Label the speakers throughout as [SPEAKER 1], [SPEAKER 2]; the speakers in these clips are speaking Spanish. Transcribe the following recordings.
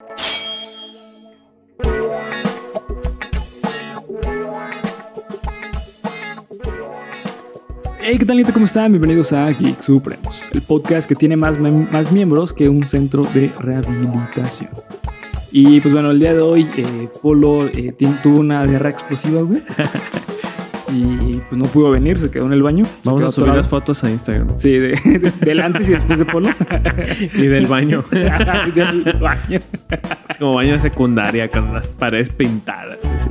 [SPEAKER 1] Hey, ¿qué tal, gente? ¿Cómo están? Bienvenidos a Geek Supremos, el podcast que tiene más, más miembros que un centro de rehabilitación. Y pues bueno, el día de hoy, eh, Polo eh, tuvo una guerra explosiva, güey. pues no pudo venir, se quedó en el baño.
[SPEAKER 2] Vamos a subir las fotos a Instagram.
[SPEAKER 1] Sí, de, de- del antes y después de Polo.
[SPEAKER 2] Y del baño.
[SPEAKER 1] del baño.
[SPEAKER 2] Es como baño de secundaria con las paredes pintadas. así.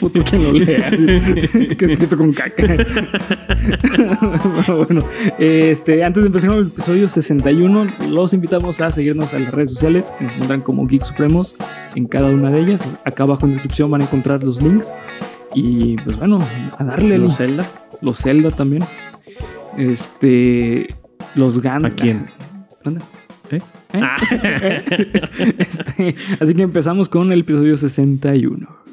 [SPEAKER 1] Puto que lo lea. que escrito con caca. Pero bueno, este, antes de empezar con el episodio 61, los invitamos a seguirnos en las redes sociales, que nos encuentran como Geek Supremos en cada una de ellas. Acá abajo en la descripción van a encontrar los links. Y pues bueno, a darle
[SPEAKER 2] ¿Los Zelda?
[SPEAKER 1] los Zelda también. Este, los Gundam.
[SPEAKER 2] ¿A quién?
[SPEAKER 1] ¿Dónde?
[SPEAKER 2] ¿Eh?
[SPEAKER 1] ¿Eh?
[SPEAKER 2] Ah.
[SPEAKER 1] Este, así que empezamos con el episodio 61.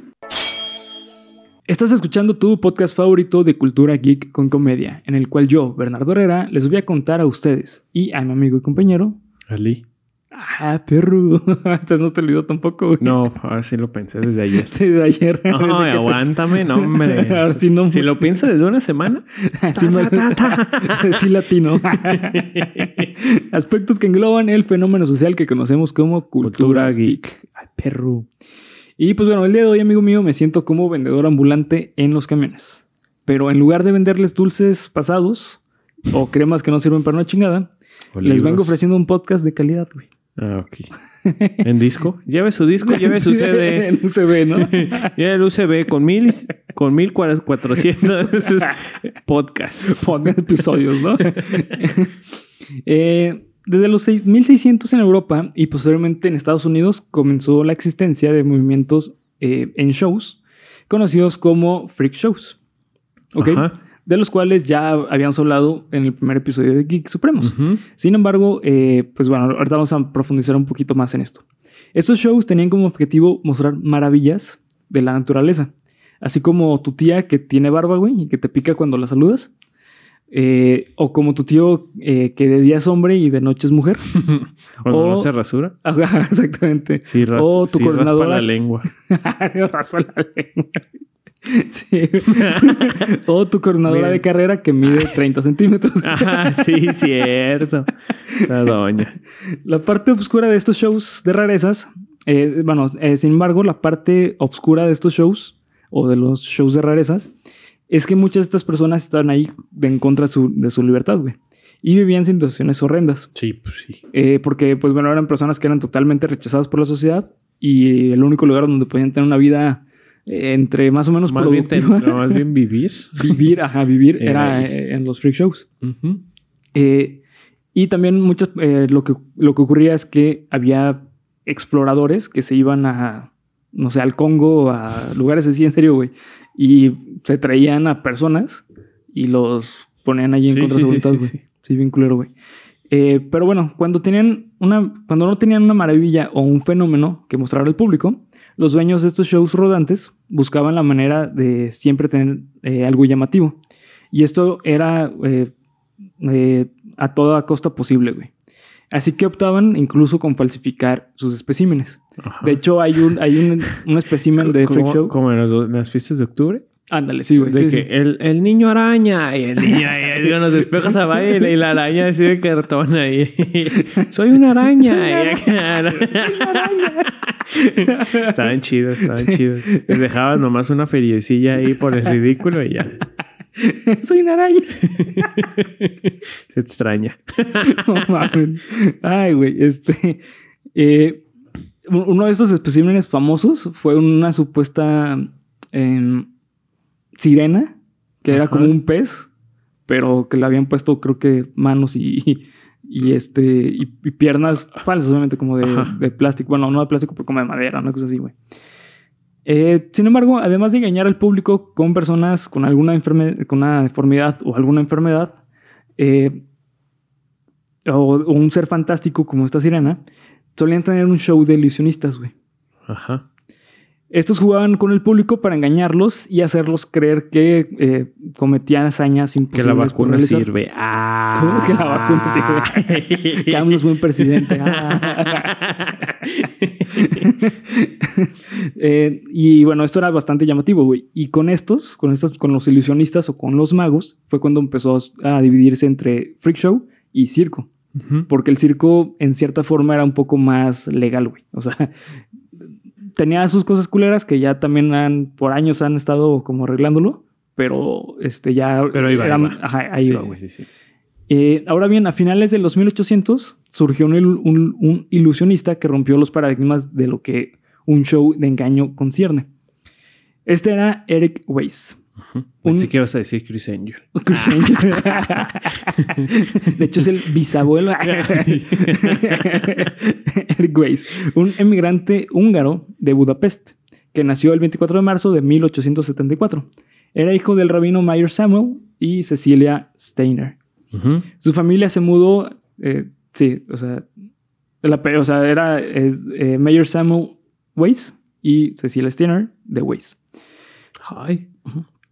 [SPEAKER 1] Estás escuchando tu podcast favorito de cultura geek con comedia, en el cual yo, Bernardo Herrera, les voy a contar a ustedes y a mi amigo y compañero.
[SPEAKER 2] Ali.
[SPEAKER 1] Ah, perro. Entonces no te olvidó tampoco. güey.
[SPEAKER 2] No, ahora sí lo pensé desde ayer.
[SPEAKER 1] Sí, de ayer.
[SPEAKER 2] No,
[SPEAKER 1] Desde que te-
[SPEAKER 2] aguántame, no, hombre.
[SPEAKER 1] Ahora sí no.
[SPEAKER 2] Si lo pienso desde una semana.
[SPEAKER 1] Sí, me- sí latino. Aspectos que engloban el fenómeno social que conocemos como cultura,
[SPEAKER 2] Cultura
[SPEAKER 1] geek. Ay, perro. Y pues bueno, el día de hoy, amigo mío, me siento como vendedor ambulante en los camiones. Pero en lugar de venderles dulces pasados o cremas que no sirven para una chingada, les vengo ofreciendo un podcast de calidad, güey.
[SPEAKER 2] Ah, ok. ¿En disco? Lleve su disco, lleve su CD.
[SPEAKER 1] en UCB, ¿no?
[SPEAKER 2] Lleve el USB con mil, con mil cuatrocientos podcast.
[SPEAKER 1] Pon episodios, ¿no? Eh, desde los seis- 1600 en Europa y posteriormente en Estados Unidos comenzó la existencia de movimientos eh, en shows conocidos como freak shows. ¿Ok?
[SPEAKER 2] Ajá.
[SPEAKER 1] De los cuales ya habíamos hablado en el primer episodio de Geek Supremos. Sin embargo, eh, pues bueno, ahorita vamos a profundizar un poquito más en esto. Estos shows tenían como objetivo mostrar maravillas de la naturaleza, así como tu tía que tiene barba, güey, y que te pica cuando la saludas. Eh, o como tu tío eh, que de día es hombre y de noche es mujer. O-
[SPEAKER 2] no se rasura.
[SPEAKER 1] Ajá, exactamente.
[SPEAKER 2] Sí,
[SPEAKER 1] O tu
[SPEAKER 2] sí raspa la lengua.
[SPEAKER 1] Raspa la lengua. Sí. o tu coordinadora
[SPEAKER 2] Miren.
[SPEAKER 1] de carrera que mide 30 centímetros.
[SPEAKER 2] Ah, sí, cierto. La doña.
[SPEAKER 1] La parte oscura de estos shows de rarezas, eh, bueno, eh, sin embargo, la parte oscura de estos shows o de los shows de rarezas es que muchas de estas personas estaban ahí en contra de su, de su libertad, güey. Y vivían situaciones horrendas.
[SPEAKER 2] Sí, pues sí.
[SPEAKER 1] Eh, porque, pues bueno, eran personas que eran totalmente rechazadas por la sociedad y el único lugar donde podían tener una vida entre más o menos
[SPEAKER 2] Más bien,
[SPEAKER 1] productiva,
[SPEAKER 2] ten- no, más bien vivir.
[SPEAKER 1] vivir, ajá, vivir,
[SPEAKER 2] Era
[SPEAKER 1] eh, en los freak shows. Eh, y también muchas, eh, lo, que, lo que ocurría es que había exploradores que se iban a, no sé, al Congo, a lugares así, en serio, güey. Y se traían a personas y los ponían allí en
[SPEAKER 2] Sí,
[SPEAKER 1] contra de
[SPEAKER 2] sí,
[SPEAKER 1] su voluntad,
[SPEAKER 2] sí,
[SPEAKER 1] güey.
[SPEAKER 2] sí.
[SPEAKER 1] Sí, bien culero, güey. Eh, pero bueno, cuando tenían una, cuando no tenían una maravilla o un fenómeno que mostrar al público, los dueños de estos shows rodantes buscaban la manera de siempre tener eh, algo llamativo. Y esto era eh, eh, a toda costa posible, güey. Así que optaban incluso con falsificar sus especímenes.
[SPEAKER 2] Ajá.
[SPEAKER 1] De hecho, hay un, hay un, un espécimen de Freak Show.
[SPEAKER 2] como en las fiestas de octubre.
[SPEAKER 1] Ándale, sí, güey.
[SPEAKER 2] De
[SPEAKER 1] sí,
[SPEAKER 2] que
[SPEAKER 1] sí.
[SPEAKER 2] El, el niño araña y el niño ahí con los espejos a baile y la araña así de cartón ahí. Soy una araña.
[SPEAKER 1] Soy una
[SPEAKER 2] acá- estaban chidos, estaban chidos. Les dejabas nomás una feriecilla ahí por el ridículo y ya.
[SPEAKER 1] Soy una araña.
[SPEAKER 2] Se extraña.
[SPEAKER 1] Ay, güey. Este. eh, uno de estos especímenes famosos fue una supuesta em, sirena, que era
[SPEAKER 2] Ajá.
[SPEAKER 1] como un pez, pero que le habían puesto, creo que, manos y, y este. Y, y piernas falsas, obviamente, como de plástico. Bueno, no de plástico, pero como de madera, una cosa así, güey. Eh, sin embargo, además de engañar al público con personas con alguna enferme- con una deformidad o alguna enfermedad, eh, o, o un ser fantástico como esta sirena, solían tener un show de ilusionistas, güey.
[SPEAKER 2] Ajá.
[SPEAKER 1] Estos jugaban con el público para engañarlos y hacerlos creer que eh, cometían hazañas
[SPEAKER 2] Que
[SPEAKER 1] imposibles.
[SPEAKER 2] la
[SPEAKER 1] por
[SPEAKER 2] vacuna
[SPEAKER 1] realizar.
[SPEAKER 2] sirve. Ah.
[SPEAKER 1] ¿Cómo que la vacuna sirve? que es buen presidente. Ah. Eh, y bueno, esto era bastante llamativo, güey. Y con estos, con estos, con los ilusionistas o con los magos, fue cuando empezó a dividirse entre freak show y circo. Porque el circo, en cierta forma, era un poco más legal, güey. O sea, tenía sus cosas culeras que ya también han, por años han estado como arreglándolo. Pero este ya.
[SPEAKER 2] Pero ahí va, ahí
[SPEAKER 1] eran-
[SPEAKER 2] va.
[SPEAKER 1] Ajá, ahí
[SPEAKER 2] Sí,
[SPEAKER 1] va,
[SPEAKER 2] sí,
[SPEAKER 1] güey.
[SPEAKER 2] sí, sí.
[SPEAKER 1] Eh, ahora bien, a finales de los 1800 surgió un- un ilusionista que rompió los paradigmas de lo que un show de engaño concierne. Este era Eric Weiss. Un-
[SPEAKER 2] Pensé que ibas a decir Chris Angel.
[SPEAKER 1] Chris Angel. de hecho, es el bisabuelo. Eric Weiss, un emigrante húngaro de Budapest, que nació el 24 de marzo de 1874. Era hijo del rabino Meyer Samuel y Cecilia Steiner. Su familia se mudó, eh, sí, o sea, la o sea era es, eh, Mayor Samuel Weiss y Cecilia Steiner de Weiss.
[SPEAKER 2] Ay.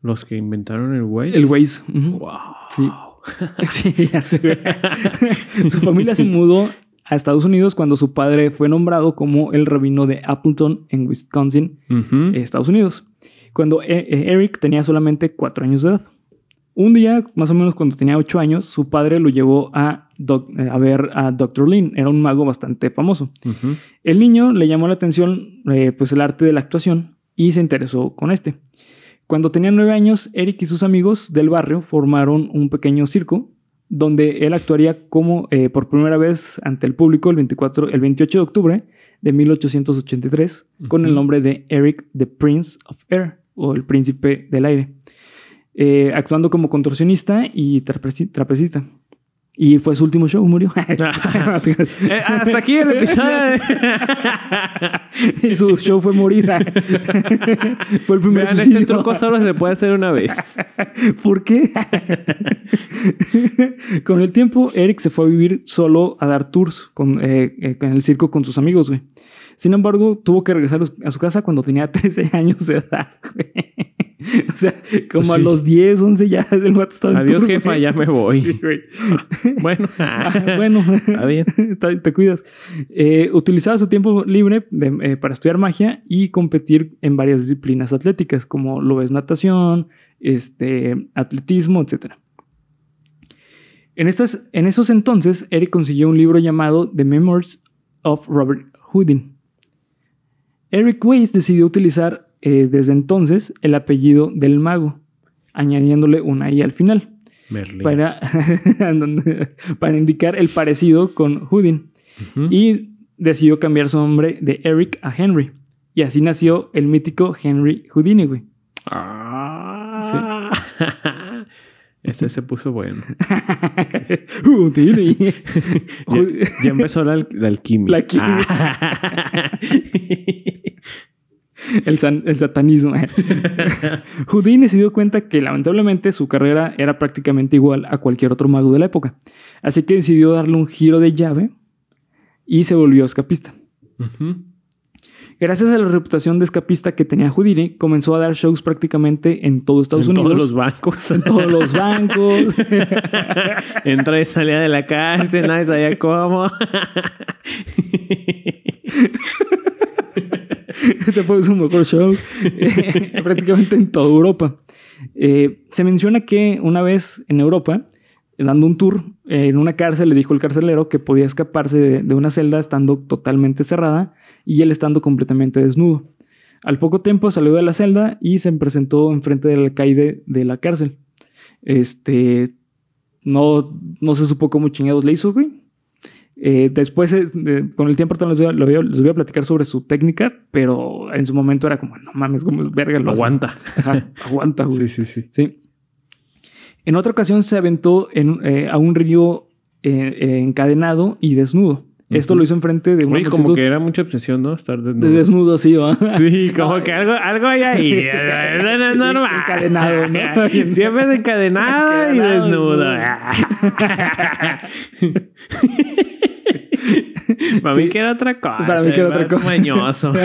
[SPEAKER 2] Los que inventaron el güey.
[SPEAKER 1] El ujú.
[SPEAKER 2] Wow.
[SPEAKER 1] Sí. Sí, ya se ve. su familia se mudó a Estados Unidos cuando su padre fue nombrado como el rabino de Appleton en Wisconsin. Estados Unidos, cuando E- eh, Eric tenía solamente cuatro años de edad. Un día, más o menos cuando tenía ocho años, su padre lo llevó a, eh, a ver a Dr. Lin. Era un mago bastante famoso. El niño le llamó la atención eh, pues el arte de la actuación y se interesó con este. Cuando tenía nueve años, Eric y sus amigos del barrio formaron un pequeño circo donde él actuaría como eh, por primera vez ante el público el, 24, el 28 de octubre de 1883 con el nombre de Eric the Prince of Air o el príncipe del aire, eh, actuando como contorsionista y trapeci- trapecista. Y fue su último show, murió.
[SPEAKER 2] Eh, hasta aquí el episodio.
[SPEAKER 1] y su show fue morir. fue el primer
[SPEAKER 2] Vean,
[SPEAKER 1] suicidio.
[SPEAKER 2] este truco solo se puede hacer una vez.
[SPEAKER 1] ¿Por qué? con el tiempo, Eric se fue a vivir solo a dar tours con, eh, eh, en el circo con sus amigos, güey. Sin embargo, tuvo que regresar a su casa cuando tenía 13 años de edad, güey. O sea, como
[SPEAKER 2] Pues
[SPEAKER 1] a los 10, 11 ya el vato estaba en
[SPEAKER 2] Adiós, jefa, ya me voy.
[SPEAKER 1] Sí, güey.
[SPEAKER 2] Bueno.
[SPEAKER 1] Ah, bueno,
[SPEAKER 2] Está bien.
[SPEAKER 1] Está- te cuidas. Eh, utilizaba su tiempo libre de- eh, para estudiar magia y competir en varias disciplinas atléticas, como lo es natación, este, atletismo, etc. En, estas, en esos entonces, Eric consiguió un libro llamado The Memoirs of Robert Houdin. Eric Weiss decidió utilizar eh, desde entonces el apellido del mago, añadiéndole una I al final
[SPEAKER 2] Merlin.
[SPEAKER 1] para, para indicar el parecido con Houdin y decidió cambiar su nombre de Eric a Henry. Y así nació el mítico Henry Houdini, güey.
[SPEAKER 2] Ah. Este se puso bueno.
[SPEAKER 1] Houdini.
[SPEAKER 2] Ya, empezó la, al- la alquimia.
[SPEAKER 1] La alquimia.
[SPEAKER 2] Ah.
[SPEAKER 1] El, san- el satanismo. Houdini se dio cuenta que lamentablemente su carrera era prácticamente igual a cualquier otro mago de la época. Así que decidió darle un giro de llave y se volvió escapista.
[SPEAKER 2] Ujú.
[SPEAKER 1] Gracias a la reputación de escapista que tenía Houdini, comenzó a dar shows prácticamente en todo Estados
[SPEAKER 2] en
[SPEAKER 1] Unidos.
[SPEAKER 2] todos los bancos.
[SPEAKER 1] en todos los bancos.
[SPEAKER 2] Entra y salía de la cárcel, nadie sabía cómo.
[SPEAKER 1] Ese fue su mejor show. prácticamente en toda Europa. Eh, se menciona que una vez en Europa, dando un tour eh, en una cárcel, le dijo el carcelero que podía escaparse de, de una celda estando totalmente cerrada y él estando completamente desnudo. Al poco tiempo salió de la celda y se presentó enfrente del alcaide de la cárcel. Este. No, no se supo cómo chingados le hizo, güey. Eh, después, eh, de- con el tiempo, les voy, a, lo voy a- platicar sobre su técnica, pero en su momento era como, no mames, como es verga lo hace".
[SPEAKER 2] Aguanta.
[SPEAKER 1] Ajá, aguanta, güey.
[SPEAKER 2] Sí, sí, sí.
[SPEAKER 1] Sí. En otra ocasión se aventó en, eh, a un río eh, encadenado y desnudo. Esto lo hizo enfrente de una
[SPEAKER 2] Oye, como que era mucha obsesión, ¿no? Estar
[SPEAKER 1] de
[SPEAKER 2] desnudo.
[SPEAKER 1] desnudo, sí, ¿va?
[SPEAKER 2] Sí, como
[SPEAKER 1] No,
[SPEAKER 2] que algo, algo hay ahí.
[SPEAKER 1] Sí.
[SPEAKER 2] Eso no es normal.
[SPEAKER 1] Encadenado, ¿no?
[SPEAKER 2] Siempre es encadenado y
[SPEAKER 1] Encadenado,
[SPEAKER 2] desnudo. Para
[SPEAKER 1] Sí.
[SPEAKER 2] mí que era otra cosa.
[SPEAKER 1] Para mí que era otra cosa.
[SPEAKER 2] Mañoso.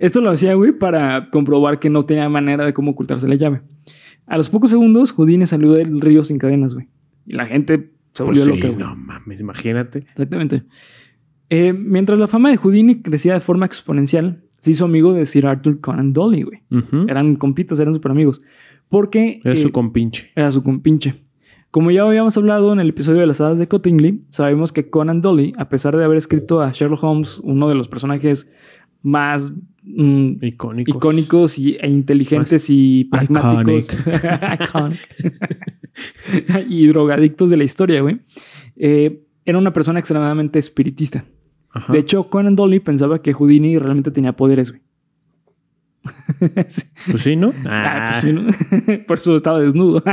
[SPEAKER 1] Esto lo hacía, güey, para comprobar que no tenía manera de cómo ocultarse la llave. A los pocos segundos, Houdini salió del río sin cadenas, güey. Y la gente se volvió
[SPEAKER 2] Pues sí,
[SPEAKER 1] loca. güey.
[SPEAKER 2] no mames, imagínate.
[SPEAKER 1] Exactamente. Eh, mientras la fama de Houdini crecía de forma exponencial, se hizo amigo de Sir Arthur Conan Doyle, güey. Eran compitas, eran super amigos. Porque
[SPEAKER 2] Era
[SPEAKER 1] eh,
[SPEAKER 2] su compinche.
[SPEAKER 1] era su compinche. Como ya habíamos hablado en el episodio de las hadas de Cottingley, sabemos que Conan Doyle, a pesar de haber escrito a Sherlock Holmes, uno de los personajes más mm,
[SPEAKER 2] Icónico.
[SPEAKER 1] icónicos y, e inteligentes y pragmáticos y drogadictos de la historia, güey, eh, era una persona extremadamente espiritista.
[SPEAKER 2] Ajá.
[SPEAKER 1] De hecho, Conan Doyle pensaba que Houdini realmente tenía poderes, güey. Sí.
[SPEAKER 2] Pues sí, ¿no?
[SPEAKER 1] Ah, pues sí, ¿no? Por eso estaba desnudo.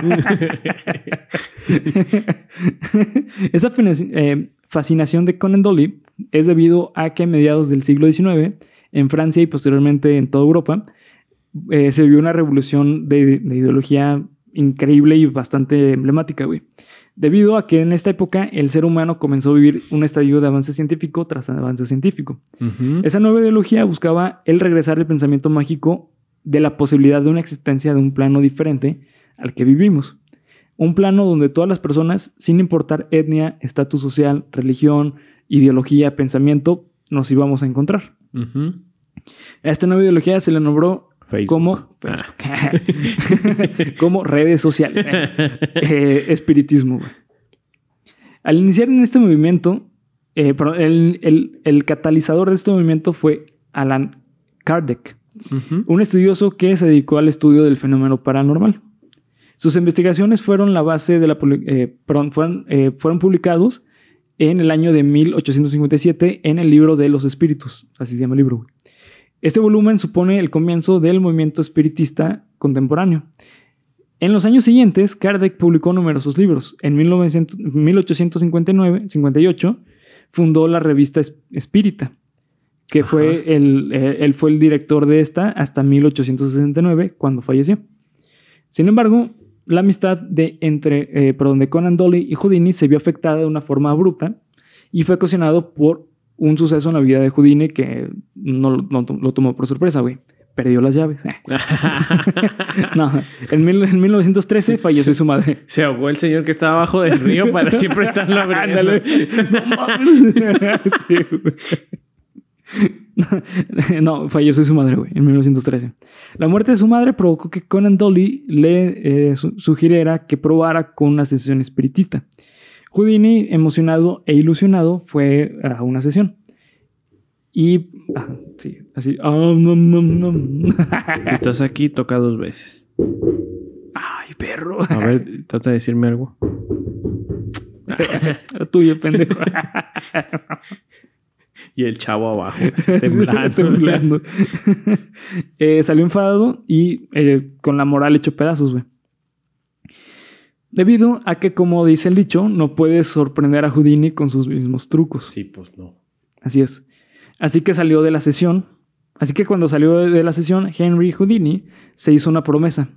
[SPEAKER 1] Esa eh, fascinación de Conan Doyle es debido a que a mediados del siglo XIX, en Francia y posteriormente en toda Europa, eh, se vio una revolución de, de ideología increíble y bastante emblemática, güey. Debido a que en esta época el ser humano comenzó a vivir un estadio de avance científico tras avance científico. Esa nueva ideología buscaba el regresar el pensamiento mágico de la posibilidad de una existencia de un plano diferente al que vivimos. Un plano donde todas las personas, sin importar etnia, estatus social, religión, ideología, pensamiento, nos íbamos a encontrar. A esta nueva ideología se le nombró
[SPEAKER 2] Facebook.
[SPEAKER 1] como,
[SPEAKER 2] Ah.
[SPEAKER 1] como redes sociales. Eh, espiritismo. güey. Al iniciar en este movimiento, eh, el, el- el catalizador de este movimiento fue Alan Kardec, un estudioso que se dedicó al estudio del fenómeno paranormal. Sus investigaciones fueron la base de la eh, perdón, fueron, eh, fueron publicados en el año de 1857 en el libro de los espíritus, así se llama el libro. Este volumen supone el comienzo del movimiento espiritista contemporáneo. En los años siguientes, Kardec publicó numerosos libros. En 1900 1859-58 fundó la revista Es- Espírita, que
[SPEAKER 2] Ajá.
[SPEAKER 1] fue el, eh, él fue el director de esta hasta 1869, cuando falleció. Sin embargo, la amistad de, entre, eh, perdón, de Conan Doyle y Houdini se vio afectada de una forma abrupta y fue ocasionado por un suceso en la vida de Houdini que no, lo- no to- lo tomó por sorpresa, güey. Perdió las llaves. no, en, mil- en 1913 falleció su madre.
[SPEAKER 2] Se ahogó el señor que estaba abajo del río para siempre estarlo abriendo.
[SPEAKER 1] No falleció su madre, güey, en 1913. La muerte de su madre provocó que Conan Doyle le eh, su- sugiriera que probara con una sesión espiritista. Houdini, emocionado e ilusionado, fue a una sesión. Y, ah, sí, así. nom, nom.
[SPEAKER 2] Que estás aquí, toca dos veces.
[SPEAKER 1] Ay, perro.
[SPEAKER 2] A ver, trata de decirme algo.
[SPEAKER 1] Tuyo, pendejo.
[SPEAKER 2] Y el chavo abajo. Temblando.
[SPEAKER 1] Eh, salió enfadado y eh, con la moral hecho pedazos, güey. Debido a que, como dice el dicho, no puedes sorprender a Houdini con sus mismos trucos.
[SPEAKER 2] Sí, pues no.
[SPEAKER 1] Así es. Así que salió de la sesión. Así que cuando salió de la sesión, Henry Houdini se hizo una promesa.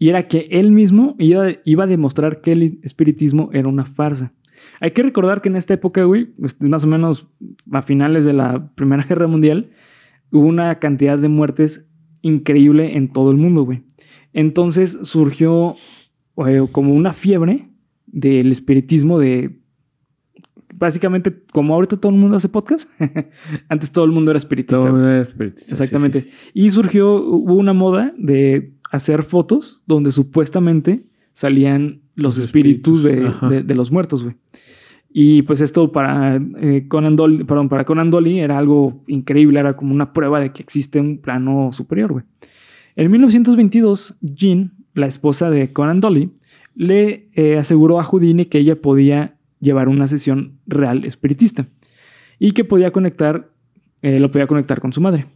[SPEAKER 1] Y era que él mismo iba, iba a demostrar que el espiritismo era una farsa. Hay que recordar que en esta época, güey, pues, más o menos a finales de la Primera Guerra Mundial, hubo una cantidad de muertes increíble en todo el mundo, güey. Entonces surgió eh, como una fiebre del espiritismo de básicamente, como ahorita todo el mundo hace podcast, antes todo el mundo era espiritista.
[SPEAKER 2] Todo
[SPEAKER 1] Exactamente.
[SPEAKER 2] sí, sí, sí.
[SPEAKER 1] Y surgió, hubo una moda de hacer fotos donde supuestamente salían los,
[SPEAKER 2] Los
[SPEAKER 1] espíritus,
[SPEAKER 2] espíritus,
[SPEAKER 1] de, de- de los muertos, güey. Y pues esto para eh, Conan Doyle, perdón, para Conan Doyle era algo increíble, era como una prueba de que existe un plano superior, güey. En 1922, Jean, la esposa de Conan Doyle, le eh, aseguró a Houdini que ella podía llevar una sesión real espiritista y que podía conectar, eh, lo podía conectar con su madre.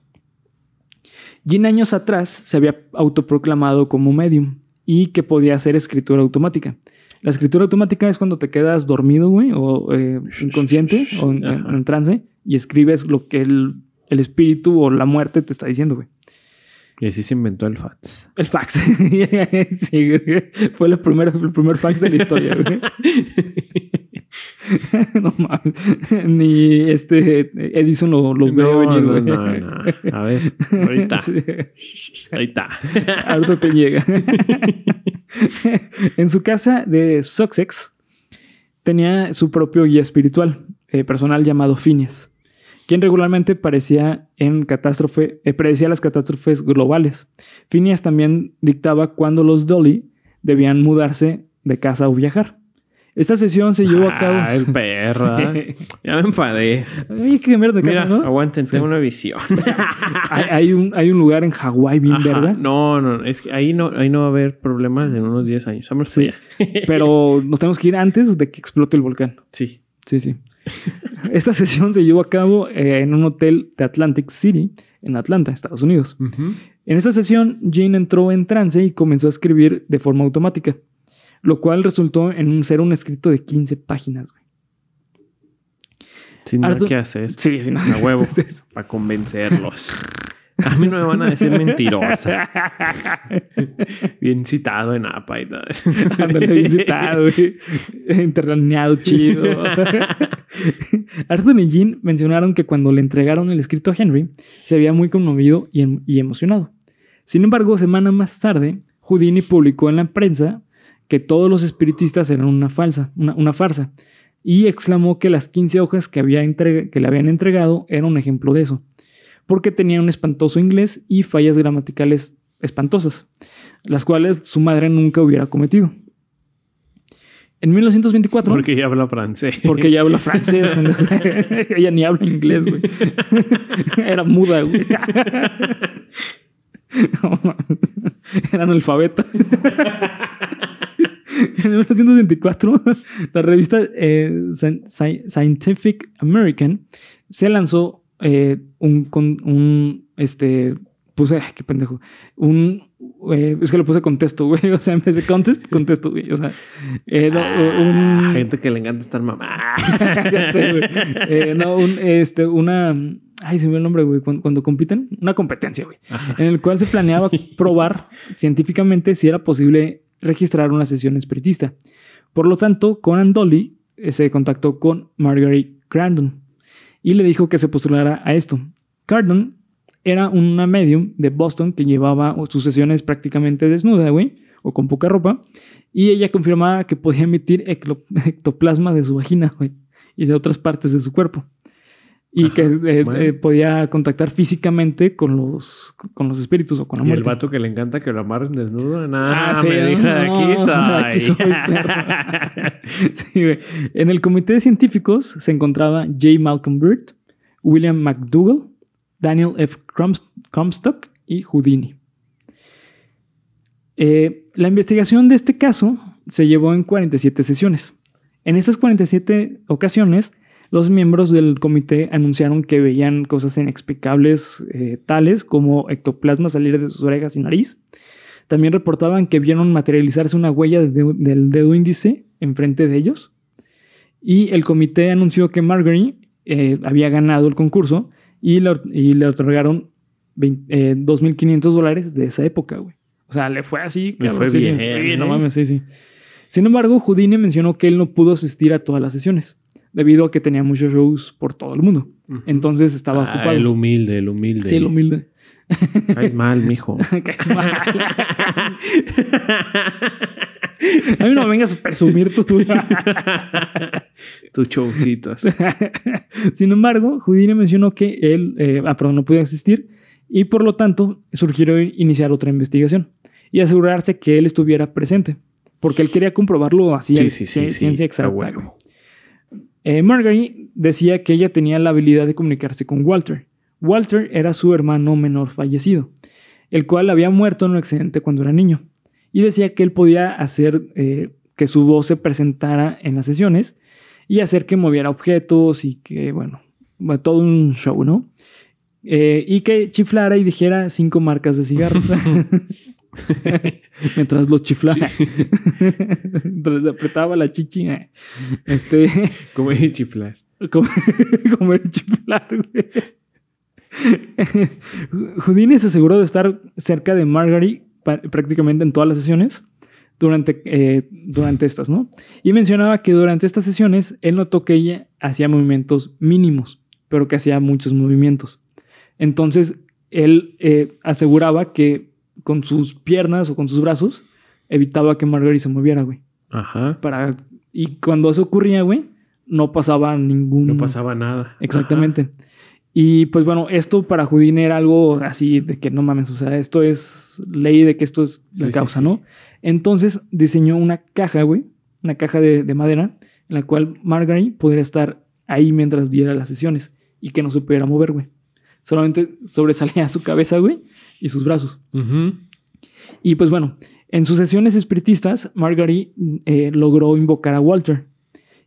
[SPEAKER 1] Jean años atrás se había autoproclamado como medium y que podía hacer escritura automática. La escritura automática es cuando te quedas dormido, güey, o eh, inconsciente, o en, en- en trance, y escribes lo que el, el espíritu o la muerte te está diciendo, güey.
[SPEAKER 2] Y así se inventó el fax.
[SPEAKER 1] El fax. sí. Fue el primer, el primer fax de la historia, güey. no mames. Ni este Edison lo, lo ve
[SPEAKER 2] No,
[SPEAKER 1] venir,
[SPEAKER 2] no,
[SPEAKER 1] güey.
[SPEAKER 2] no, no. A ver, ahorita.
[SPEAKER 1] Sí.
[SPEAKER 2] Ahorita.
[SPEAKER 1] Ahorita te llega. en su casa de Sussex tenía su propio guía espiritual eh, personal llamado Phineas, quien regularmente parecía en catástrofe, eh, predecía las catástrofes globales. Phineas también dictaba cuándo los Dolly debían mudarse de casa o viajar. Esta sesión se llevó a cabo.
[SPEAKER 2] Ah, el perro. ¿ah? Ya me enfadé.
[SPEAKER 1] Hay que cambiar de casa,
[SPEAKER 2] Mira,
[SPEAKER 1] ¿no?
[SPEAKER 2] aguanten, tengo una visión.
[SPEAKER 1] Hay, hay un, hay un lugar en Hawái bien verde.
[SPEAKER 2] No, no, es que ahí no, ahí no va a haber problemas en unos 10 años.
[SPEAKER 1] Sí. Pero nos tenemos que ir antes de que explote el volcán.
[SPEAKER 2] Sí.
[SPEAKER 1] Sí, sí. Esta sesión se llevó a cabo eh, en un hotel de Atlantic City, en Atlanta, Estados Unidos. En esta sesión, Jane entró en trance y comenzó a escribir de forma automática, lo cual resultó en un, ser un escrito de 15 páginas. güey.
[SPEAKER 2] Sin nada que hacer.
[SPEAKER 1] Sí, sí, no.
[SPEAKER 2] A huevo. Para convencerlos. A mí no me van a decir mentirosa. Bien citado en APA y todo.
[SPEAKER 1] Ándale, bien citado, güey. Interlineado chido. Arthur y Jean mencionaron que cuando le entregaron el escrito a Henry, se había muy conmovido y, em- y emocionado. Sin embargo, semana más tarde, Houdini publicó en la prensa que todos los espiritistas eran una falsa, una, una farsa, y exclamó que las 15 hojas que, había que le habían entregado eran un ejemplo de eso, porque tenía un espantoso inglés y fallas gramaticales espantosas, las cuales su madre nunca hubiera cometido. En 1924,
[SPEAKER 2] Porque ella habla francés.
[SPEAKER 1] porque ella habla francés, ella ni habla inglés, güey. Era muda, güey. Era analfabeta. En 1924, la revista eh, Sci- Sci- Scientific American se lanzó eh, un, con, un, este, puse, ay, qué pendejo, un, eh, es que lo puse contexto, güey, o sea, en vez de contest, contexto, güey, o sea, eh, no,
[SPEAKER 2] Ah,
[SPEAKER 1] un,
[SPEAKER 2] Gente que le encanta estar mamá.
[SPEAKER 1] ya sé, güey. No, un, este, una. Ay, se me olvidó el nombre, güey. Cuando, cuando compiten, una competencia, güey. En el cual se planeaba probar científicamente si era posible registrar una sesión espiritista. Por lo tanto, Conan Dolly se contactó con Marguerite Crandon y le dijo que se postulara a esto. Crandon era una medium de Boston que llevaba sus sesiones prácticamente desnuda, güey, o con poca ropa, y ella confirmaba que podía emitir ectoplasma de su vagina, güey, y de otras partes de su cuerpo. Y que eh,
[SPEAKER 2] bueno.
[SPEAKER 1] eh, podía contactar físicamente con los, con los espíritus o con la
[SPEAKER 2] Y el
[SPEAKER 1] muerte.
[SPEAKER 2] vato que le encanta que lo amarren desnudo. Nah,
[SPEAKER 1] Ah, sí,
[SPEAKER 2] me dijo de
[SPEAKER 1] no,
[SPEAKER 2] aquí soy.
[SPEAKER 1] aquí soy, perro. Sí. En el comité de científicos se encontraba J. Malcolm Byrd, William McDougall, Daniel F. Comstock y Houdini. Eh, la investigación de este caso se llevó en 47 sesiones. En estas 47 ocasiones, los miembros del comité anunciaron que veían cosas inexplicables eh, tales como ectoplasma salir de sus orejas y nariz. También reportaban que vieron materializarse una huella de del dedo índice enfrente de ellos. Y el comité anunció que Marguerite eh, había ganado el concurso y le, y le otorgaron 20 eh, 2.500 dólares de esa época, güey. O sea, le fue así.
[SPEAKER 2] Le fue
[SPEAKER 1] sí, sí,
[SPEAKER 2] bien,
[SPEAKER 1] sí, no mames, sí, sí. Sin embargo, Houdini mencionó que él no pudo asistir a todas las sesiones, debido a que tenía muchos shows por todo el mundo. Entonces estaba
[SPEAKER 2] Ah,
[SPEAKER 1] ocupado.
[SPEAKER 2] el humilde, el humilde.
[SPEAKER 1] Sí, el humilde.
[SPEAKER 2] Caes mal, mijo.
[SPEAKER 1] Caes mal. A mí no me vengas a presumir tu.
[SPEAKER 2] Tus showcitos.
[SPEAKER 1] Sin embargo, Houdini mencionó que él, eh, ah, perdón, no podía asistir y por lo tanto sugirió iniciar otra investigación y asegurarse que él estuviera presente, porque él quería comprobarlo así,
[SPEAKER 2] Sí,
[SPEAKER 1] ciencia
[SPEAKER 2] a
[SPEAKER 1] exacta.
[SPEAKER 2] huevo.
[SPEAKER 1] Eh, Marguerite decía que ella tenía la habilidad de comunicarse con Walter. Walter era su hermano menor fallecido, el cual había muerto en un accidente cuando era niño, y decía que él podía hacer eh, que su voz se presentara en las sesiones y hacer que moviera objetos y que, bueno, bueno, todo un show, ¿no? Eh, y que chiflara y dijera cinco marcas de cigarros. Mientras lo chiflaba. Mientras le apretaba la chichi. eh. Este.
[SPEAKER 2] Como dije chiflar.
[SPEAKER 1] El chiflar, güey. Houdini se aseguró de estar cerca de Marguerite prácticamente en todas las sesiones, durante, eh, durante estas, ¿no? Y mencionaba que durante estas sesiones él notó que ella hacía movimientos mínimos, pero que hacía muchos movimientos. Entonces, él eh, aseguraba que con sus piernas o con sus brazos evitaba que Marguerite se moviera, güey.
[SPEAKER 2] Ajá.
[SPEAKER 1] Para... Y cuando eso ocurría, güey, no pasaba ningún...
[SPEAKER 2] No pasaba nada.
[SPEAKER 1] Exactamente. Y pues bueno, esto para Houdini era algo así de que no mames, o sea, esto es ley de que esto es la
[SPEAKER 2] Sí,
[SPEAKER 1] causa,
[SPEAKER 2] sí, sí.
[SPEAKER 1] ¿no? Entonces diseñó una caja, güey, una caja de, de madera en la cual Marguerite podría estar ahí mientras diera las sesiones y que no se pudiera mover, güey. Solamente sobresalía su cabeza, güey, y sus brazos. Y pues bueno, en sus sesiones espiritistas, Marguerite eh, logró invocar a Walter.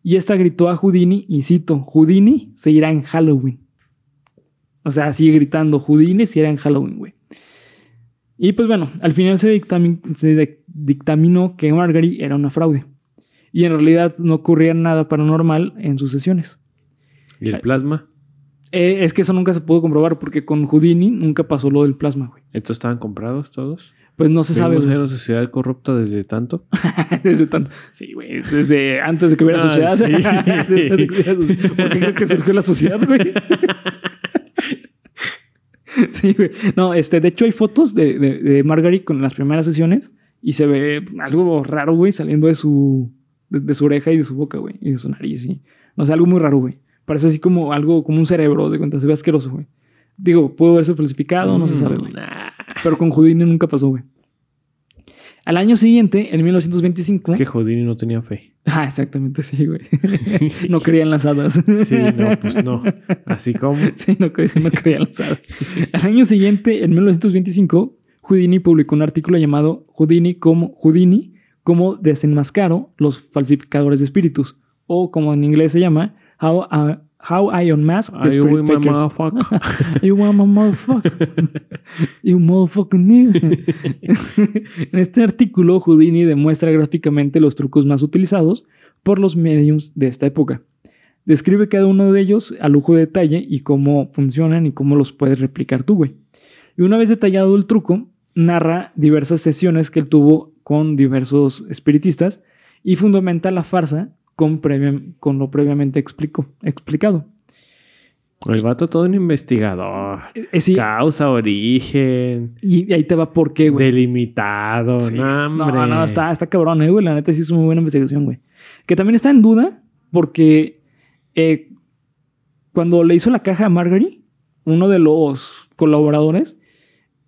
[SPEAKER 1] Y esta gritó a Houdini, y cito, Houdini se irá en Halloween. O sea, sigue gritando, Houdini se irá en Halloween, güey. Y pues bueno, al final se, dictamin- se dictaminó que Marguerite era una fraude. Y en realidad no ocurría nada paranormal en sus sesiones.
[SPEAKER 2] ¿Y el plasma?
[SPEAKER 1] Eh, es que eso nunca se pudo comprobar porque con Houdini nunca pasó lo del plasma, güey.
[SPEAKER 2] ¿Estos estaban comprados todos?
[SPEAKER 1] Pues no se sabe.
[SPEAKER 2] ¿Vivimos
[SPEAKER 1] güey.
[SPEAKER 2] en una sociedad corrupta desde tanto?
[SPEAKER 1] desde tanto. Sí, güey. Desde antes de que hubiera
[SPEAKER 2] Ah,
[SPEAKER 1] sociedad.
[SPEAKER 2] sí.
[SPEAKER 1] Desde que hubiera. ¿Por qué crees que surgió la sociedad, güey? sí, güey. No, este, de hecho hay fotos de, de, de Marguerite con las primeras sesiones y se ve algo raro, güey, saliendo de su, de, de su oreja y de su boca, güey, y de su nariz, sí. No sé, algo muy raro, güey. Parece así como algo, como un cerebro, de cuenta, se ve asqueroso, güey. Digo, pudo haberse falsificado, no se sabe, güey.
[SPEAKER 2] Nah.
[SPEAKER 1] Pero con Houdini nunca pasó, güey. Al año siguiente, en 1925.
[SPEAKER 2] Es que Houdini no tenía fe.
[SPEAKER 1] Ah, exactamente, sí, güey. no creía en las hadas.
[SPEAKER 2] Sí, no, pues no. Así como.
[SPEAKER 1] Sí, no, no creía en las hadas. Al año siguiente, en 1925, Houdini publicó un artículo llamado Houdini como Houdini como desenmascaro los falsificadores de espíritus o como en inglés se llama How, I- How I Unmask the
[SPEAKER 2] you
[SPEAKER 1] Spirit Fakers.
[SPEAKER 2] motherfucker?
[SPEAKER 1] You want my motherfucker. You motherfucking en este artículo, Houdini demuestra gráficamente los trucos más utilizados por los mediums de esta época. Describe cada uno de ellos a lujo de detalle y cómo funcionan y cómo los puedes replicar tú, güey. Y una vez detallado el truco, narra diversas sesiones que él tuvo con diversos espiritistas y fundamenta la farsa con, previa- con lo previamente explico- explicado.
[SPEAKER 2] El vato todo un investigador.
[SPEAKER 1] Eh, sí,
[SPEAKER 2] Causa, origen,
[SPEAKER 1] y ahí te va por qué, güey.
[SPEAKER 2] delimitado.
[SPEAKER 1] Sí.
[SPEAKER 2] No.
[SPEAKER 1] No, no, está, está cabrón, eh, güey. La neta sí es una muy buena investigación, güey. Que también está en duda porque eh, cuando le hizo la caja a Marguerite, uno de los colaboradores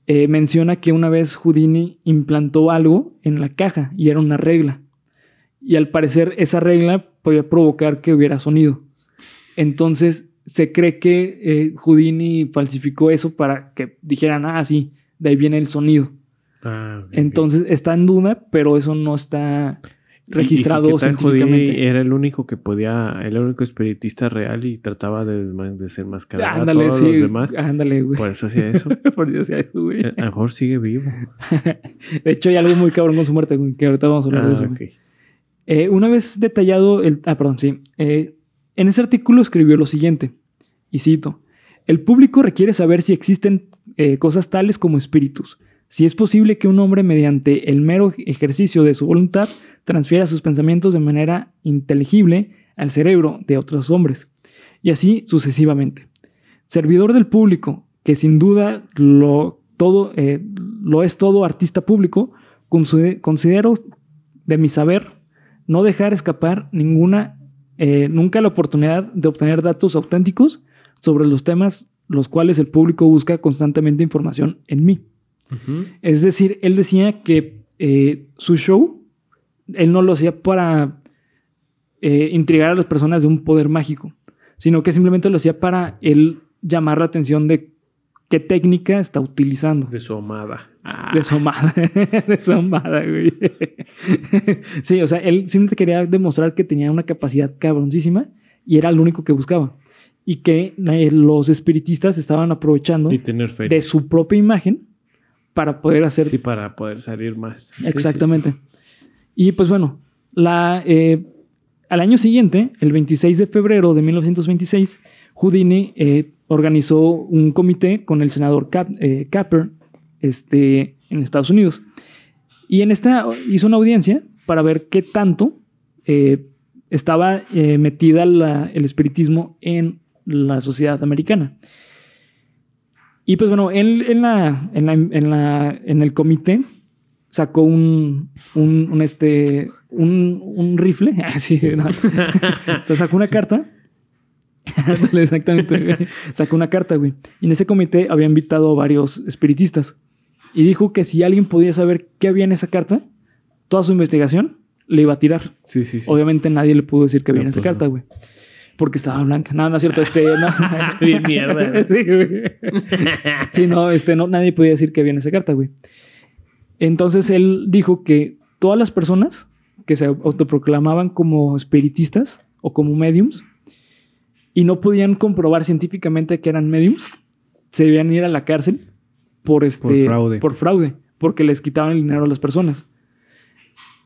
[SPEAKER 1] eh, menciona que una vez Houdini implantó algo en la caja y era una regla. Y al parecer esa regla podía provocar que hubiera sonido. Entonces se cree que eh, Houdini falsificó eso para que dijeran, ah, sí, de ahí viene el sonido.
[SPEAKER 2] Ah.
[SPEAKER 1] Entonces está en duda, pero eso no está registrado
[SPEAKER 2] y si
[SPEAKER 1] científicamente.
[SPEAKER 2] Houdini era el único que podía, el único espiritista real y trataba de, desenmascarar a
[SPEAKER 1] Ándale,
[SPEAKER 2] todos
[SPEAKER 1] sí.
[SPEAKER 2] los demás.
[SPEAKER 1] Ándale, güey.
[SPEAKER 2] Por eso hacía eso.
[SPEAKER 1] Por Dios, ya eso, güey.
[SPEAKER 2] A lo mejor sigue vivo.
[SPEAKER 1] De hecho, hay algo muy cabrón con su muerte, que ahorita vamos a hablar de
[SPEAKER 2] Ah,
[SPEAKER 1] eso. Eh, una vez detallado el... Ah, perdón, sí. Eh, en ese artículo escribió lo siguiente, y cito, el público requiere saber si existen eh, cosas tales como espíritus, si es posible que un hombre mediante el mero ejercicio de su voluntad transfiera sus pensamientos de manera inteligible al cerebro de otros hombres, y así sucesivamente. Servidor del público, que sin duda lo, todo, lo es todo artista público, consider- considero de mi saber no dejar escapar ninguna, eh, nunca la oportunidad de obtener datos auténticos sobre los temas los cuales el público busca constantemente información en mí. Es decir, él decía que eh, su show, él no lo hacía para eh, intrigar a las personas de un poder mágico, sino que simplemente lo hacía para él llamar la atención de qué técnica está utilizando.
[SPEAKER 2] De su amada. Ah,
[SPEAKER 1] De su amada. de su amada, güey. sí, o sea, él simplemente quería demostrar que tenía una capacidad cabroncísima y era lo único que buscaba. Y que eh, los espiritistas estaban aprovechando
[SPEAKER 2] y tener
[SPEAKER 1] de su propia imagen para poder hacer.
[SPEAKER 2] Sí, para poder salir más. Sí, sí,
[SPEAKER 1] Exactamente. Y pues bueno, la, eh, al año siguiente, el 26 de febrero de 1926, Houdini eh, organizó un comité con el senador Cap- eh, Capper este, en Estados Unidos. Y en esta hizo una audiencia para ver qué tanto eh, estaba metida el espiritismo en la sociedad americana. Y pues bueno, él en, la, en, la- en la- en el comité sacó un, un, este, un, un rifle. Así, ¿no? Sacó una carta. Exactamente. Sacó una carta, güey. Y en ese comité había invitado a varios espiritistas. Y dijo que si alguien podía saber qué había en esa carta, toda su investigación le iba a tirar.
[SPEAKER 2] Sí, sí, sí.
[SPEAKER 1] Obviamente nadie le pudo decir que había
[SPEAKER 2] No,
[SPEAKER 1] en esa
[SPEAKER 2] pues
[SPEAKER 1] carta, güey. Porque estaba blanca. No, no es cierto. Este, no.
[SPEAKER 2] Bien mierda,
[SPEAKER 1] sí, güey. Sí, no, este, no, nadie podía decir que había en esa carta, güey. Entonces él dijo que todas las personas que se autoproclamaban como espiritistas o como mediums y no podían comprobar científicamente que eran mediums, se debían ir a la cárcel por este
[SPEAKER 2] Por fraude.
[SPEAKER 1] por fraude, porque les quitaban el dinero a las personas.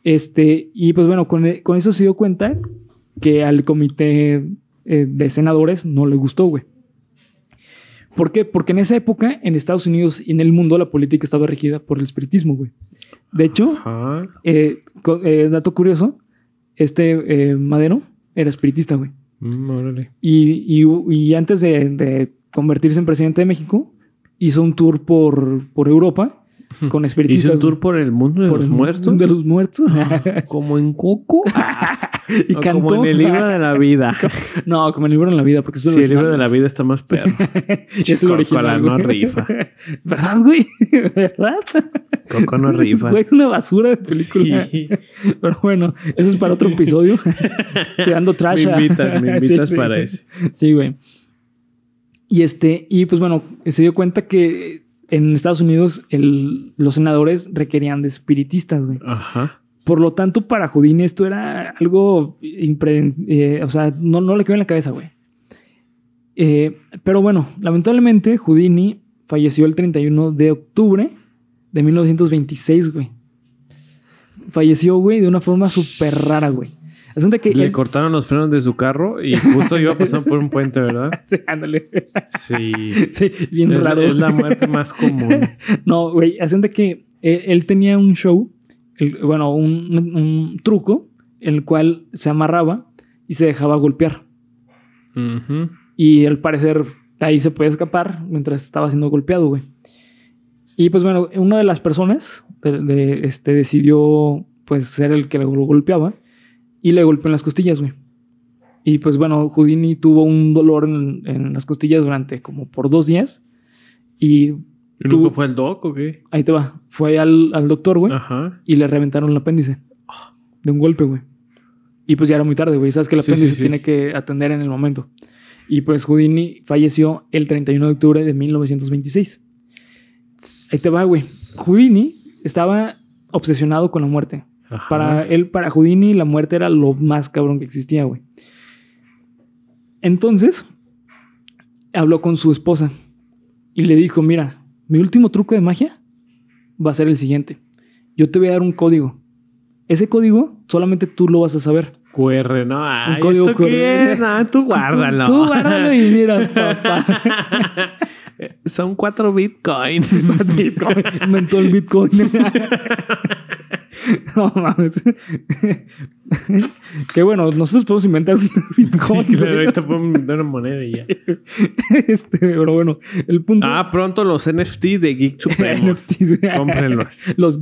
[SPEAKER 1] Este, y pues bueno, con, con eso se dio cuenta que al comité eh, de senadores no le gustó, güey. ¿Por qué? Porque en esa época, en Estados Unidos y en el mundo, la política estaba regida por el espiritismo, güey. De hecho, eh, eh, dato curioso, este Madero era espiritista, güey.
[SPEAKER 2] Mm, órale.
[SPEAKER 1] Y, y- y antes de, de convertirse en presidente de México, hizo un tour por, por Europa con espiritistas.
[SPEAKER 2] Hizo un tour por el mundo de
[SPEAKER 1] Por
[SPEAKER 2] los muertos.
[SPEAKER 1] De los muertos.
[SPEAKER 2] Como en Coco.
[SPEAKER 1] y
[SPEAKER 2] O
[SPEAKER 1] cantó.
[SPEAKER 2] Como en el libro de la vida.
[SPEAKER 1] No, como el libro en la vida, porque eso es
[SPEAKER 2] Sí, el libro de la vida está más perro.
[SPEAKER 1] Es el original.
[SPEAKER 2] no rifa.
[SPEAKER 1] ¿Verdad, güey? ¿Verdad?
[SPEAKER 2] Coco no rifa.
[SPEAKER 1] Güey, es una basura de película.
[SPEAKER 2] Sí.
[SPEAKER 1] Pero bueno, eso es para otro episodio. Tirando trash.
[SPEAKER 2] Me invitas, me invitas
[SPEAKER 1] sí.
[SPEAKER 2] para ese.
[SPEAKER 1] Sí, güey. Y este, y pues bueno, se dio cuenta que en Estados Unidos el- los senadores requerían de espiritistas, güey.
[SPEAKER 2] Ajá.
[SPEAKER 1] Por lo tanto, para Houdini esto era algo impre- eh, o sea, no, no le quedó en la cabeza, güey. Eh, pero bueno, lamentablemente Houdini falleció el 31 de octubre de 1926, güey. Falleció, güey, de una forma súper rara, güey. Asunta que
[SPEAKER 2] Le
[SPEAKER 1] él-
[SPEAKER 2] cortaron los frenos de su carro y justo iba pasando por un puente, ¿verdad?
[SPEAKER 1] Sí, ándale.
[SPEAKER 2] Sí.
[SPEAKER 1] Sí, bien
[SPEAKER 2] Es, la-
[SPEAKER 1] raro.
[SPEAKER 2] es la muerte más común.
[SPEAKER 1] No, güey, asunta que él, él tenía un show, el- bueno, un, un truco, en el cual se amarraba y se dejaba golpear. Y al parecer ahí se podía escapar mientras estaba siendo golpeado, güey. Y pues bueno, una de las personas de- de- este, decidió pues ser el que lo golpeaba y le golpeó en las costillas, güey. Y pues bueno, Houdini tuvo un dolor en, en las costillas durante como por dos días. Y
[SPEAKER 2] ¿Y
[SPEAKER 1] Tú-
[SPEAKER 2] nunca fue el doc o qué?
[SPEAKER 1] ahí te va. Fue al, al doctor, güey.
[SPEAKER 2] Ajá.
[SPEAKER 1] Y le reventaron el apéndice. De un golpe, güey. Y pues ya era muy tarde, güey. Sabes que el
[SPEAKER 2] Sí,
[SPEAKER 1] apéndice
[SPEAKER 2] sí, sí.
[SPEAKER 1] tiene que atender en el momento. Y pues Houdini falleció el 31 de octubre de 1926. Ahí te va, güey. Houdini estaba obsesionado con la muerte.
[SPEAKER 2] Ajá.
[SPEAKER 1] Para él, para Houdini, la muerte era lo más cabrón que existía, güey. Entonces, habló con su esposa y le dijo, mira, mi último truco de magia va a ser el siguiente. Yo te voy a dar un código. Ese código solamente tú lo vas a saber.
[SPEAKER 2] QR, no. Ay,
[SPEAKER 1] código
[SPEAKER 2] ¿esto qué
[SPEAKER 1] QR.
[SPEAKER 2] es? No, tú guárdalo.
[SPEAKER 1] Tú guárdalo y mira, papá.
[SPEAKER 2] Son cuatro Bitcoin.
[SPEAKER 1] Bitcoin. Inventó el Bitcoin. no mames. Qué bueno, nosotros podemos inventar un Bitcoin.
[SPEAKER 2] Sí, claro, ahorita podemos inventar una moneda y ya.
[SPEAKER 1] este, pero bueno, el punto.
[SPEAKER 2] Ah, pronto los NFT de Geek Supremos.
[SPEAKER 1] NFTs.
[SPEAKER 2] Cómprenlos.
[SPEAKER 1] Los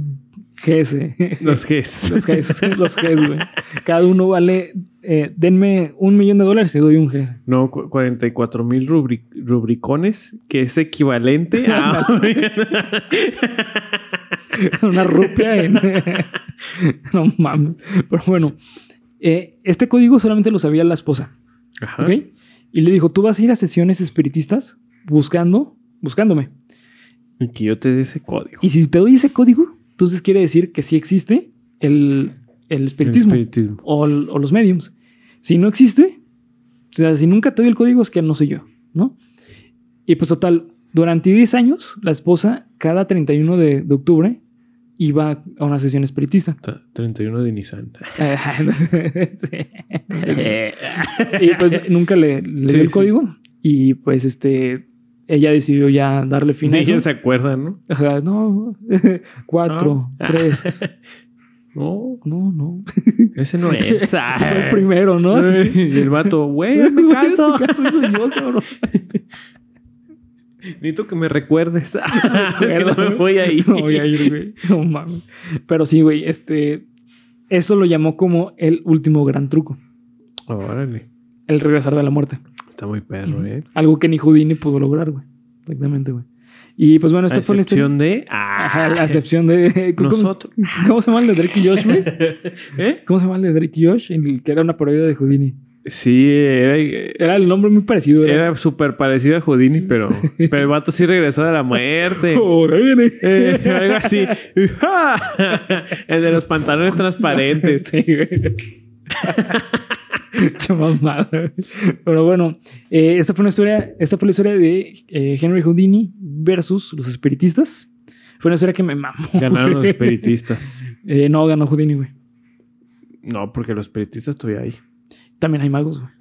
[SPEAKER 1] GS.
[SPEAKER 2] Los Gs.
[SPEAKER 1] Los GS. Los GS, güey. Cada uno vale. eh, denme un millón de dólares y doy un GS.
[SPEAKER 2] No, cu- 44 mil rubri- rubricones, que es equivalente a...
[SPEAKER 1] Una rupia en. no mames. Pero bueno, eh, este código solamente lo sabía la esposa.
[SPEAKER 2] Ajá.
[SPEAKER 1] ¿Ok? Y le dijo: Tú vas a ir a sesiones espiritistas buscando, buscándome.
[SPEAKER 2] Y que yo te dé ese código.
[SPEAKER 1] Y si te doy ese código, entonces quiere decir que sí existe el, el espiritismo,
[SPEAKER 2] El espiritismo.
[SPEAKER 1] O, el- o los mediums. Si no existe, o sea, si nunca te doy el código, es que no soy yo, ¿no? Y pues total, durante 10 años, la esposa, cada 31 de, de octubre, iba a una sesión espiritista.
[SPEAKER 2] Ta- 31 de Nissan.
[SPEAKER 1] Sí. y pues nunca le, le dio el
[SPEAKER 2] sí.
[SPEAKER 1] código. Y pues este ella decidió ya darle fin a
[SPEAKER 2] Ella
[SPEAKER 1] eso.
[SPEAKER 2] se acuerda, ¿no?
[SPEAKER 1] Ajá, no, cuatro,
[SPEAKER 2] No.
[SPEAKER 1] tres.
[SPEAKER 2] No,
[SPEAKER 1] No, no.
[SPEAKER 2] ese no es.
[SPEAKER 1] Fue el primero, ¿no?
[SPEAKER 2] y el vato, güey, me caso.
[SPEAKER 1] Caso, soy yo, cabrón.
[SPEAKER 2] Necesito que me recuerdes. no me voy a ir.
[SPEAKER 1] No voy a ir, güey. No mames. Pero sí, güey, este. Esto lo llamó como el último gran truco.
[SPEAKER 2] Órale.
[SPEAKER 1] El regresar de la muerte.
[SPEAKER 2] Está muy perro, ¿eh?
[SPEAKER 1] Algo que ni Houdini pudo lograr, güey. Exactamente, güey. Y pues bueno, esta fue la historia.
[SPEAKER 2] excepción de... Ah,
[SPEAKER 1] Ajá, la excepción de. ¿Cómo,
[SPEAKER 2] Nosotros.
[SPEAKER 1] ¿Cómo se llama el de Drake y Josh, güey?
[SPEAKER 2] ¿Eh?
[SPEAKER 1] ¿Cómo se llama el de Drake y Josh? El que era una parodia de Houdini.
[SPEAKER 2] Sí, era...
[SPEAKER 1] Era el nombre muy parecido. Era.
[SPEAKER 2] Era súper parecido a Houdini, pero, pero el vato sí regresó de la muerte. Eh, algo así. el de los pantalones transparentes.
[SPEAKER 1] Sí, güey. Pero bueno, eh, esta fue una historia, esta fue la historia de eh, Henry Houdini versus los espiritistas. Fue una historia que me mamó.
[SPEAKER 2] Ganaron los espiritistas.
[SPEAKER 1] Eh, no ganó Houdini, güey.
[SPEAKER 2] No, porque los espiritistas todavía hay.
[SPEAKER 1] También hay magos, güey.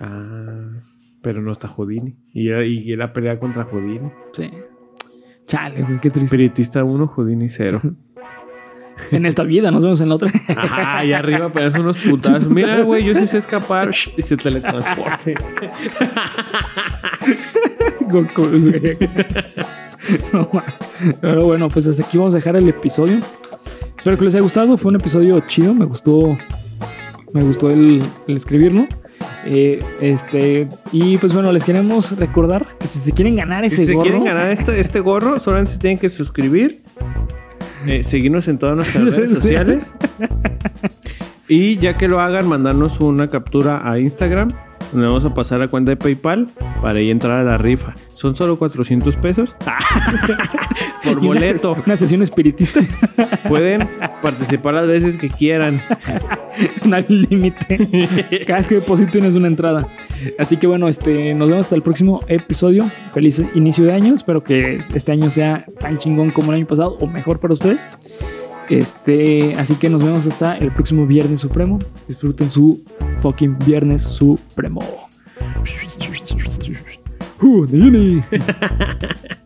[SPEAKER 2] Ah, pero no está Houdini. Y era, y era pelea contra Houdini.
[SPEAKER 1] Sí. Chale, güey, qué triste.
[SPEAKER 2] Espiritista 1, Houdini 0.
[SPEAKER 1] En esta vida, nos vemos en la otra.
[SPEAKER 2] Ajá, y arriba pegas unos putazos. Mira, güey, yo sí sé escapar. Y se teletransporte.
[SPEAKER 1] Goku, güey. No. Pero bueno, pues hasta aquí vamos a dejar el episodio. Espero que les haya gustado. Fue un episodio chido. Me gustó. Me gustó el, el escribirlo. Eh, este. Y pues bueno, les queremos recordar que si se quieren ganar ese
[SPEAKER 2] Si
[SPEAKER 1] gorro.
[SPEAKER 2] quieren ganar este, este gorro, solamente se tienen que suscribir, eh, seguirnos en todas nuestras redes sociales. Y ya que lo hagan, mandarnos una captura a Instagram. Donde vamos a pasar a cuenta de PayPal para ahí entrar a la rifa. Son solo 400 pesos por
[SPEAKER 1] una
[SPEAKER 2] boleto.
[SPEAKER 1] ses- Una, sesión espiritista.
[SPEAKER 2] Pueden participar las veces que quieran.
[SPEAKER 1] no hay límite. Cada vez que depositen es una entrada. Así que bueno, este, nos vemos hasta el próximo episodio. Feliz inicio de año. Espero que este año sea tan chingón como el año pasado o mejor para ustedes. Este, así que nos vemos hasta el próximo Viernes Supremo. Disfruten su fucking Viernes Supremo. Houdini.